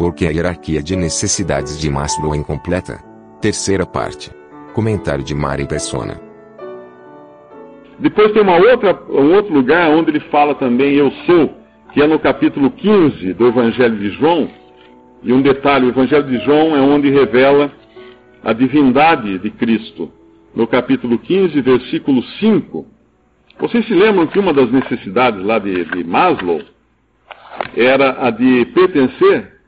Porque a hierarquia de necessidades de Maslow é incompleta. Terceira parte. Comentário de Mari Persona. Depois tem uma outra, um outro lugar onde ele fala também eu sou, que é no capítulo 15 do Evangelho de João. E um detalhe, o Evangelho de João é onde revela a divindade de Cristo. No capítulo 15, versículo 5. Vocês se lembram que uma das necessidades lá de, de Maslow era a de pertencer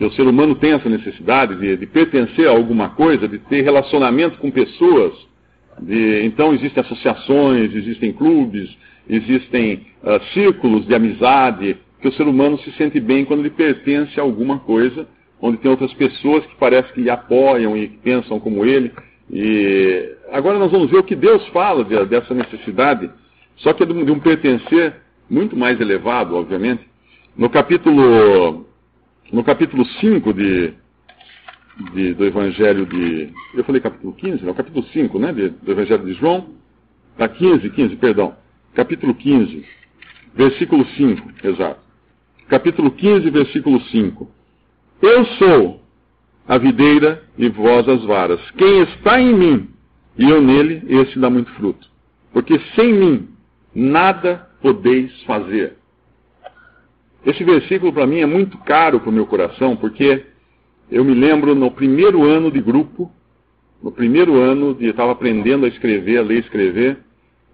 que o ser humano tem essa necessidade de, de pertencer a alguma coisa, de ter relacionamento com pessoas. De, então existem associações, existem clubes, existem uh, círculos de amizade, que o ser humano se sente bem quando ele pertence a alguma coisa, onde tem outras pessoas que parece que apoiam e pensam como ele. E agora nós vamos ver o que Deus fala de, dessa necessidade, só que é de um pertencer muito mais elevado, obviamente. No capítulo no capítulo 5 de, de, do Evangelho de. Eu falei capítulo 15? Não, capítulo 5, né? De, do Evangelho de João. Tá, 15, 15, perdão. Capítulo 15, versículo 5, exato. Capítulo 15, versículo 5. Eu sou a videira e vós as varas. Quem está em mim e eu nele, esse dá muito fruto. Porque sem mim nada podeis fazer. Esse versículo para mim é muito caro para o meu coração, porque eu me lembro no primeiro ano de grupo, no primeiro ano de eu estava aprendendo a escrever, a ler e escrever,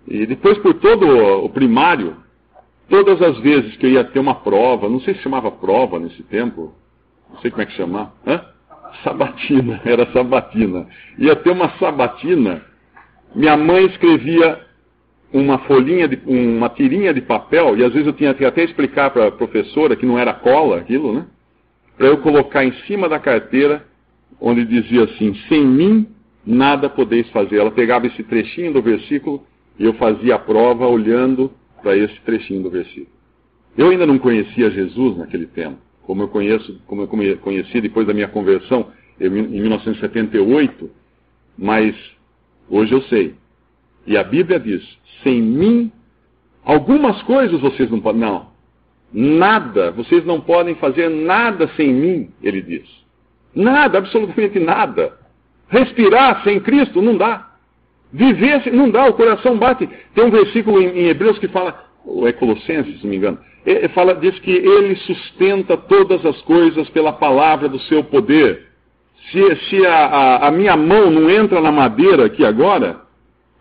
e depois por todo o primário, todas as vezes que eu ia ter uma prova, não sei se chamava prova nesse tempo, não sei como é que chamar, Hã? sabatina, era sabatina. Ia ter uma sabatina, minha mãe escrevia uma folhinha, de, uma tirinha de papel, e às vezes eu tinha que até explicar para a professora que não era cola aquilo, né? Para eu colocar em cima da carteira, onde dizia assim: sem mim nada podeis fazer. Ela pegava esse trechinho do versículo e eu fazia a prova olhando para esse trechinho do versículo. Eu ainda não conhecia Jesus naquele tempo, como eu conheço, como eu conheci depois da minha conversão em 1978, mas hoje eu sei. E a Bíblia diz: sem mim, algumas coisas vocês não podem. Não. Nada, vocês não podem fazer nada sem mim, ele diz. Nada, absolutamente nada. Respirar sem Cristo não dá. Viver sem, não dá, o coração bate. Tem um versículo em, em Hebreus que fala, ou é Colossenses, se não me engano, ele fala, diz que ele sustenta todas as coisas pela palavra do seu poder. Se, se a, a, a minha mão não entra na madeira aqui agora,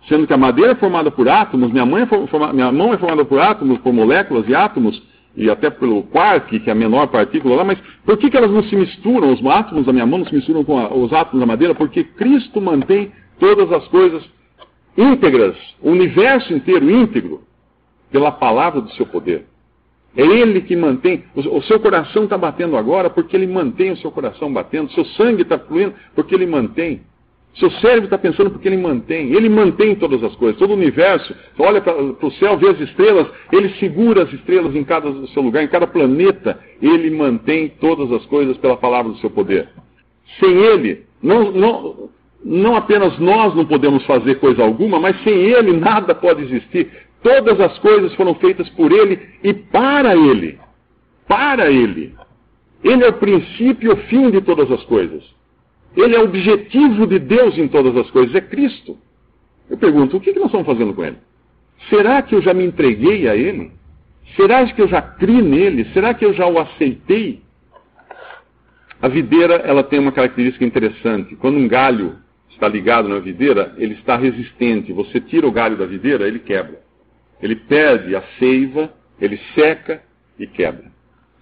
sendo que a madeira é formada por átomos, minha, mãe é minha mão é formada por átomos, por moléculas e átomos, e até pelo quark, que é a menor partícula lá, mas por que, que elas não se misturam, os átomos da minha mão não se misturam com a, os átomos da madeira? Porque Cristo mantém todas as coisas íntegras, o universo inteiro íntegro, pela palavra do seu poder. É Ele que mantém, o, o seu coração está batendo agora porque Ele mantém o seu coração batendo, seu sangue está fluindo porque Ele mantém. Seu cérebro está pensando porque ele mantém. Ele mantém todas as coisas, todo o universo. Olha para o céu, vê as estrelas, ele segura as estrelas em cada seu lugar, em cada planeta. Ele mantém todas as coisas pela palavra do seu poder. Sem ele, não, não, não apenas nós não podemos fazer coisa alguma, mas sem ele nada pode existir. Todas as coisas foram feitas por ele e para ele. Para ele. Ele é o princípio e o fim de todas as coisas. Ele é o objetivo de Deus em todas as coisas, é Cristo. Eu pergunto, o que, nós estamos fazendo com Ele? Será que eu já me entreguei a Ele? Será que eu já criei nele? Será que eu já o aceitei? A videira ela tem uma característica interessante. Quando um galho está ligado na videira, ele está resistente. Você tira o galho da videira, ele quebra. Ele perde a seiva, ele seca e quebra.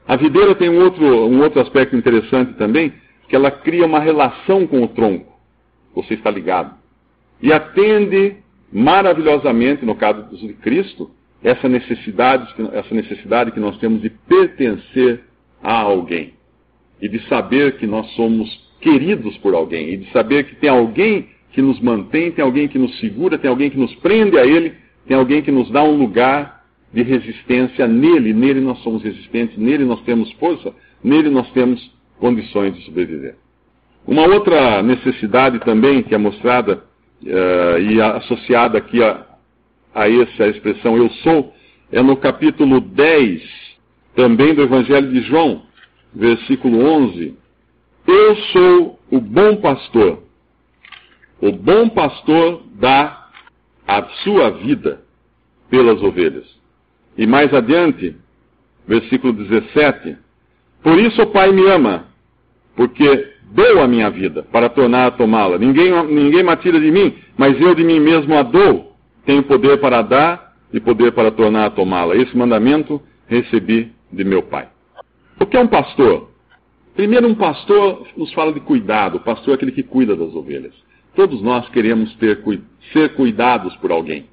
A videira tem um outro, um outro aspecto interessante também, que ela cria uma relação com o tronco. Você está ligado. E atende maravilhosamente, no caso de Cristo, essa necessidade, essa necessidade que nós temos de pertencer a alguém e de saber que nós somos queridos por alguém e de saber que tem alguém que nos mantém, tem alguém que nos segura, tem alguém que nos prende a Ele, tem alguém que nos dá um lugar de resistência nele. Nele nós somos resistentes, nele nós temos força, nele nós temos condições de sobreviver. Uma outra necessidade também que é mostrada uh, e associada aqui a, a essa expressão eu sou, é no capítulo 10, também do Evangelho de João, versículo 11. Eu sou o bom pastor. O bom pastor dá a sua vida pelas ovelhas. E mais adiante, versículo 17: Por isso o Pai me ama, porque dou a minha vida para tornar a tomá-la. Ninguém, ninguém me tira de mim, mas eu de mim mesmo a dou. Tenho poder para dar e poder para tornar a tomá-la. Esse mandamento recebi de meu Pai. O que é um pastor? Primeiro, um pastor nos fala de cuidado. O pastor é aquele que cuida das ovelhas. Todos nós queremos ter, ser cuidados por alguém.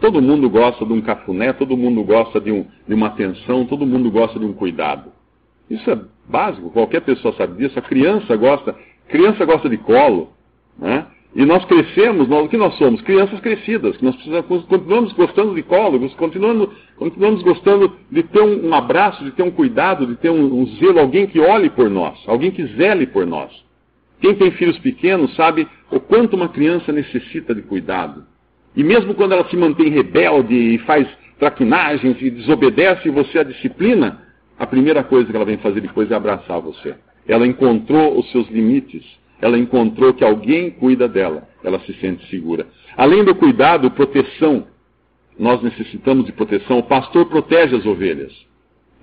Todo mundo gosta de um cafuné, todo mundo gosta de, um, de uma atenção, todo mundo gosta de um cuidado. Isso é básico, qualquer pessoa sabe disso. A criança gosta, criança gosta de colo, né? E nós crescemos, nós, o que nós somos? Crianças crescidas, que nós continuamos gostando de colo, continuamos, continuamos gostando de ter um, um, abraço, de ter um cuidado, de ter um, um zelo, alguém que olhe por nós, alguém que zele por nós. Quem tem filhos pequenos sabe o quanto uma criança necessita de cuidado. E mesmo quando ela se mantém rebelde e faz traquinagens e desobedece você a disciplina, a primeira coisa que ela vem fazer depois é abraçar você. Ela encontrou os seus limites, ela encontrou que alguém cuida dela, ela se sente segura. Além do cuidado, proteção. Nós necessitamos de proteção. O pastor protege as ovelhas.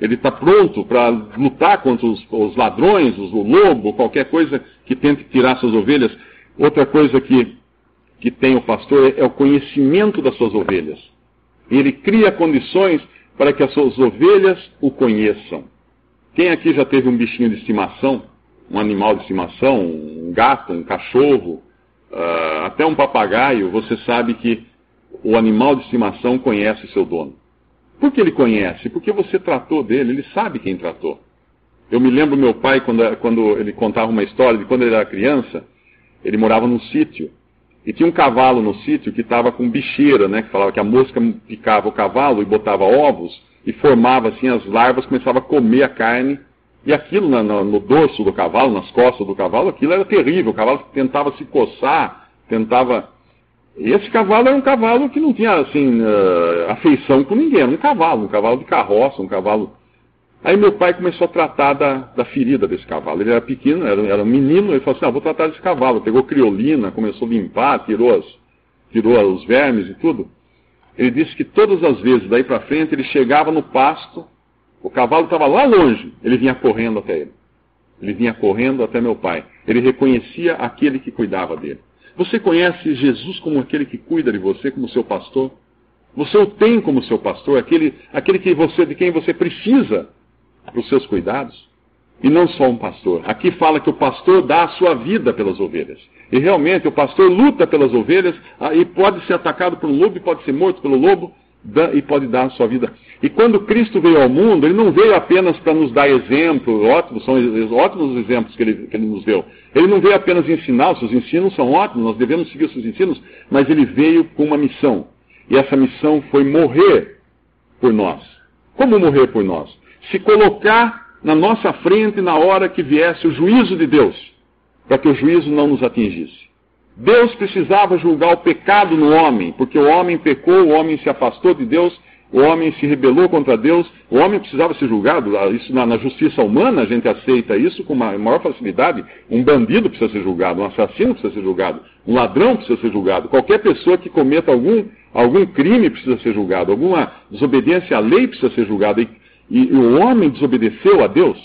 Ele está pronto para lutar contra os, os ladrões, os, o lobo, qualquer coisa que tente tirar suas ovelhas. Outra coisa que, que tem o pastor é, é o conhecimento das suas ovelhas. Ele cria condições para que as suas ovelhas o conheçam. Quem aqui já teve um bichinho de estimação, um animal de estimação, um gato, um cachorro, uh, até um papagaio, você sabe que o animal de estimação conhece seu dono. Por que ele conhece? Porque você tratou dele, ele sabe quem tratou. Eu me lembro meu pai, quando, quando ele contava uma história de quando ele era criança, ele morava num sítio. E tinha um cavalo no sítio que estava com bicheira, né? Que falava que a mosca picava o cavalo e botava ovos e formava assim as larvas, começava a comer a carne. E aquilo no, no dorso do cavalo, nas costas do cavalo, aquilo era terrível. O cavalo tentava se coçar, tentava e esse cavalo era um cavalo que não tinha, assim, uh, afeição com ninguém. Era um cavalo, um cavalo de carroça, um cavalo. Aí meu pai começou a tratar da, da ferida desse cavalo. Ele era pequeno, era, era um menino, ele falou assim, ah, vou tratar desse cavalo. Pegou criolina, começou a limpar, tirou, as, tirou os vermes e tudo. Ele disse que todas as vezes, daí para frente, ele chegava no pasto, o cavalo estava lá longe, ele vinha correndo até ele. Ele vinha correndo até meu pai. Ele reconhecia aquele que cuidava dele. Você conhece Jesus como aquele que cuida de você, como seu pastor? Você o tem como seu pastor, aquele, aquele que você, de quem você precisa para os seus cuidados? E não só um pastor. Aqui fala que o pastor dá a sua vida pelas ovelhas. E realmente o pastor luta pelas ovelhas ah, e pode ser atacado por um lobo, e pode ser morto pelo lobo, e pode dar a sua vida. E quando Cristo veio ao mundo, ele não veio apenas para nos dar exemplo, ótimos, são ótimos os exemplos que ele, que ele nos deu. Ele não veio apenas ensinar, os seus ensinos são ótimos, nós devemos seguir os seus ensinos, mas ele veio com uma missão. E essa missão foi morrer por nós. Como morrer por nós? Se colocar na nossa frente na hora que viesse o juízo de Deus, para que o juízo não nos atingisse. Deus precisava julgar o pecado no homem, porque o homem pecou, o homem se afastou de Deus, o homem se rebelou contra Deus, o homem precisava ser julgado. Ah, isso na, na justiça humana a gente aceita isso com uma maior facilidade. Um bandido precisa ser julgado, um assassino precisa ser julgado, um ladrão precisa ser julgado, qualquer pessoa que cometa algum, algum crime precisa ser julgado, alguma desobediência à lei precisa ser julgada. E, e, o homem desobedeceu a Deus,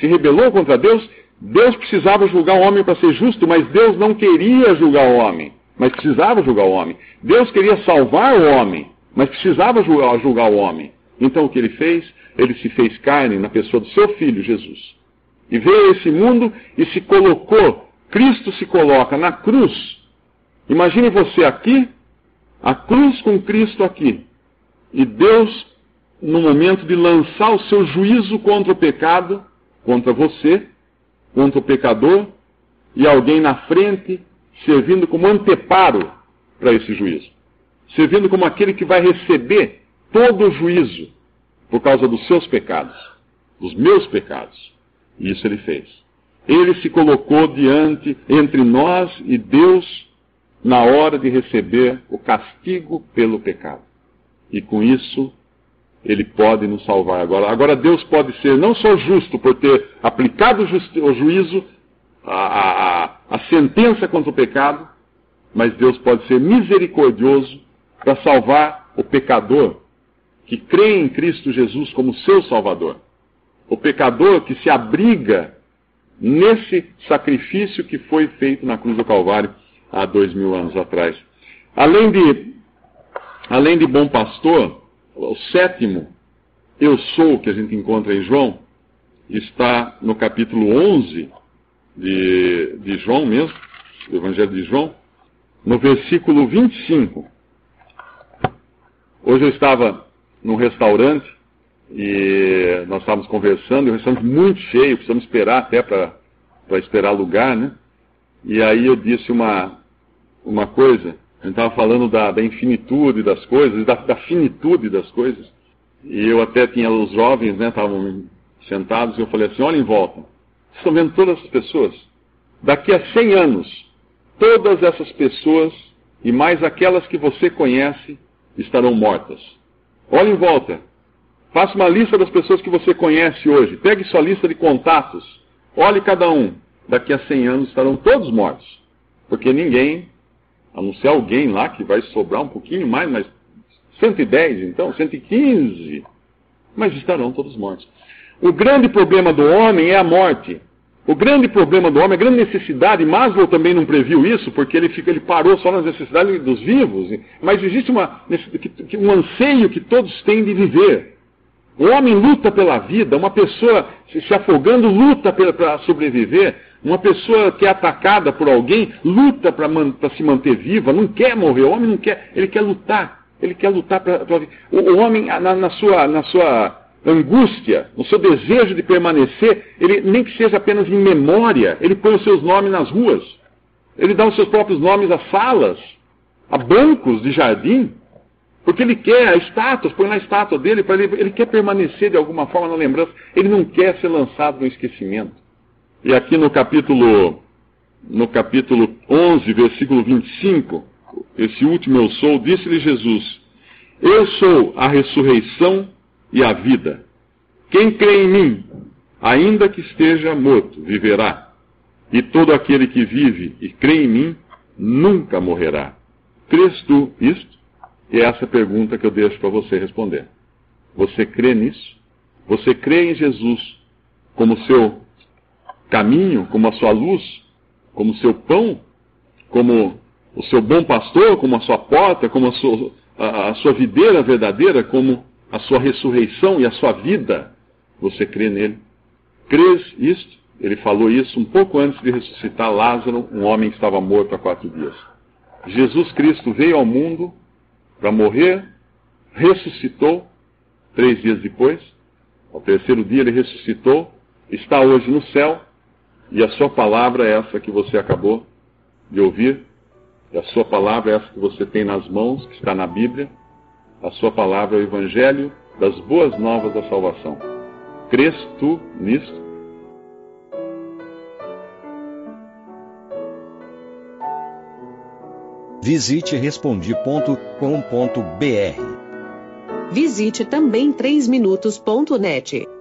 se rebelou contra Deus, Deus precisava julgar o homem para ser justo, mas Deus não queria julgar o homem, mas precisava julgar o homem. Deus queria salvar o homem, mas precisava julgar, julgar o homem. Então o que ele fez? Ele se fez carne na pessoa do seu filho, Jesus. E veio a esse mundo e se colocou, Cristo se coloca na cruz. Imagine você aqui, a cruz com Cristo aqui. E Deus, no momento de lançar o seu juízo contra o pecado, contra você, contra o pecador, e alguém na frente, servindo como anteparo para esse juízo. Servindo como aquele que vai receber todo o juízo por causa dos seus pecados, dos meus pecados. E isso ele fez. Ele se colocou diante, entre nós e Deus, na hora de receber o castigo pelo pecado. E com isso, ele pode nos salvar agora. Agora, Deus pode ser não só justo por ter aplicado o juízo, a, a, a sentença contra o pecado, mas Deus pode ser misericordioso para salvar o pecador que crê em Cristo Jesus como seu Salvador. O pecador que se abriga nesse sacrifício que foi feito na cruz do Calvário há dois mil anos atrás. Além de, além de bom pastor, o sétimo, eu sou, que a gente encontra em João, está no capítulo 11 de, de João mesmo, do Evangelho de João, no versículo 25. Hoje eu estava num restaurante e nós estávamos conversando, e o restaurante muito cheio, precisamos esperar até para esperar lugar, né? E aí eu disse uma, uma coisa, a gente estava falando da, da, infinitude das coisas, da, da, finitude das coisas, e eu até tinha os jovens, né, estavam sentados, e eu falei assim, olha em volta, estão vendo todas essas pessoas? Daqui a 100 anos, todas essas pessoas, e mais aquelas que você conhece, estarão mortas. Olhe em volta. Faça uma lista das pessoas que você conhece hoje. Pegue sua lista de contatos. Olhe cada um. Daqui a 100 anos estarão todos mortos. Porque ninguém, a não ser alguém lá que vai sobrar um pouquinho mais, mas 110 então, 115. Mas estarão todos mortos. O grande problema do homem é a morte. O grande problema do homem, a grande necessidade, Maslow também não previu isso, porque ele, fica, ele parou só nas necessidades dos vivos, mas existe uma, um anseio que todos têm de viver. O homem luta pela vida, uma pessoa se afogando luta para sobreviver, uma pessoa que é atacada por alguém luta para se manter viva, não quer morrer, o homem não quer, ele quer lutar, ele quer lutar para. O, o homem, na, na, sua, na sua angústia, no seu desejo de permanecer, ele nem que seja apenas em memória, ele põe os seus nomes nas ruas. Ele dá os seus próprios nomes a salas, a bancos de jardim, porque ele quer a estátua, põe na estátua dele, ele, ele quer permanecer de alguma forma na lembrança, ele não quer ser lançado no esquecimento. E aqui no capítulo, no capítulo 11, versículo 25, esse último eu sou, disse-lhe Jesus: Eu sou a ressurreição e a vida. Quem crê em mim, ainda que esteja morto, viverá. E todo aquele que vive e crê em mim, nunca morrerá. Crês tu isto? E é essa pergunta que eu deixo para você responder. Você crê nisso? Você crê em Jesus como seu caminho, como a sua luz, como seu pão, como o seu bom pastor, como a sua porta, como a sua, a, a sua videira verdadeira, como a sua ressurreição e a sua vida, você crê nele? Crês isto? Ele falou isso um pouco antes de ressuscitar Lázaro, um homem que estava morto há quatro dias. Jesus Cristo veio ao mundo para morrer, ressuscitou, três dias depois, ao terceiro dia ele ressuscitou, está hoje no céu, e a sua palavra é essa que você acabou de ouvir, e a sua palavra é essa que você tem nas mãos, que está na Bíblia, a sua palavra é o Evangelho das boas novas da salvação. Crês tu nisto? Visite respondi.com.br. Visite também 3minutos.net.